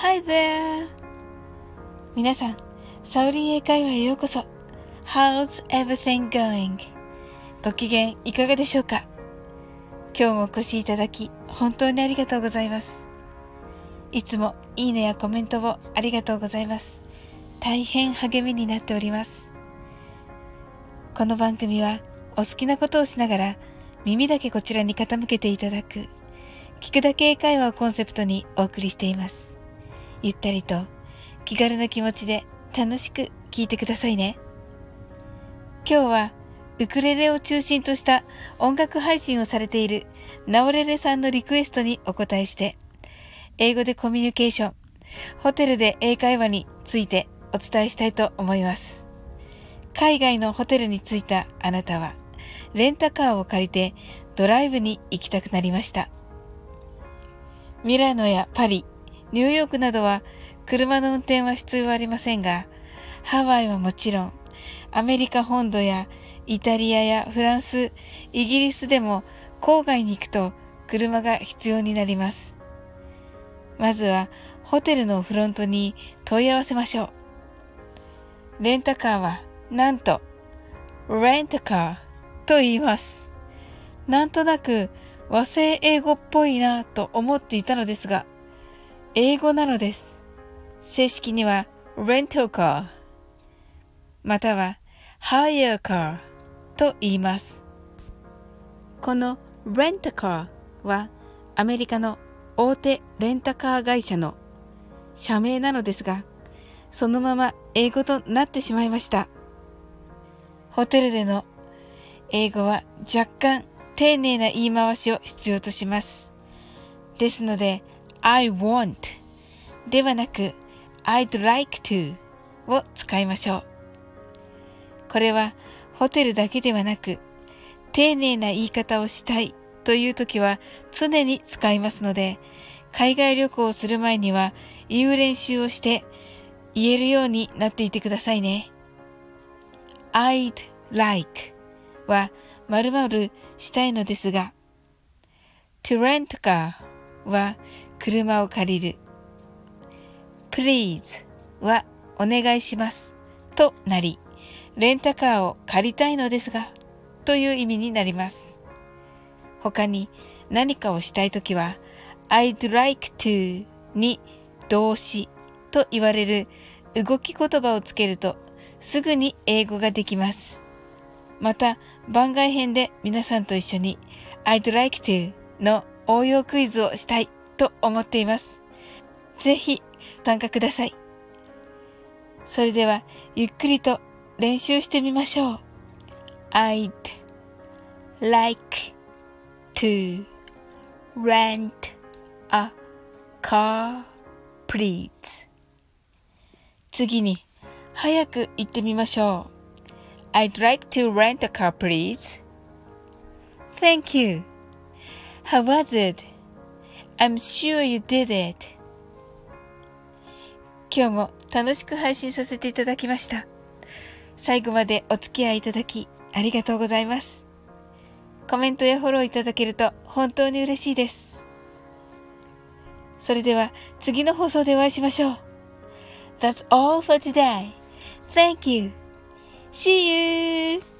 Hi there! 皆さん、サウリン英会話へようこそ。How's everything going? ご機嫌いかがでしょうか？今日もお越しいただき、本当にありがとうございます。いつもいいねやコメントをありがとうございます。大変励みになっております。この番組はお好きなことをしながら耳だけこちらに傾けていただく聞くだけ英会話をコンセプトにお送りしています。ゆったりと気軽な気持ちで楽しく聞いてくださいね。今日はウクレレを中心とした音楽配信をされているナオレレさんのリクエストにお答えして、英語でコミュニケーション、ホテルで英会話についてお伝えしたいと思います。海外のホテルに着いたあなたは、レンタカーを借りてドライブに行きたくなりました。ミラノやパリ、ニューヨークなどは車の運転は必要ありませんが、ハワイはもちろん、アメリカ本土やイタリアやフランス、イギリスでも郊外に行くと車が必要になります。まずはホテルのフロントに問い合わせましょう。レンタカーはなんと、レンタカーと言います。なんとなく和製英語っぽいなと思っていたのですが、英語なのです。正式には rental car または hire car と言います。この rent a car はアメリカの大手レンタカー会社の社名なのですが、そのまま英語となってしまいました。ホテルでの英語は若干丁寧な言い回しを必要とします。ですので、I want ではなく I'd like to を使いましょう。これはホテルだけではなく、丁寧な言い方をしたいという時は常に使いますので、海外旅行をする前には言う練習をして言えるようになっていてくださいね。I'd like は〇〇したいのですが、to rent car は車を借りる。please はお願いしますとなり、レンタカーを借りたいのですがという意味になります。他に何かをしたいときは I'd like to に動詞と言われる動き言葉をつけるとすぐに英語ができます。また番外編で皆さんと一緒に I'd like to の応用クイズをしたいと思っています。ぜひ参加ください。それではゆっくりと練習してみましょう。I'd like to rent a car, please. 次に早く言ってみましょう。I'd like to rent a car, please. Thank you. How was it? I'm sure you did it. 今日も楽しく配信させていただきました。最後までお付き合いいただきありがとうございます。コメントやフォローいただけると本当に嬉しいです。それでは次の放送でお会いしましょう。That's all for today. Thank you. See you!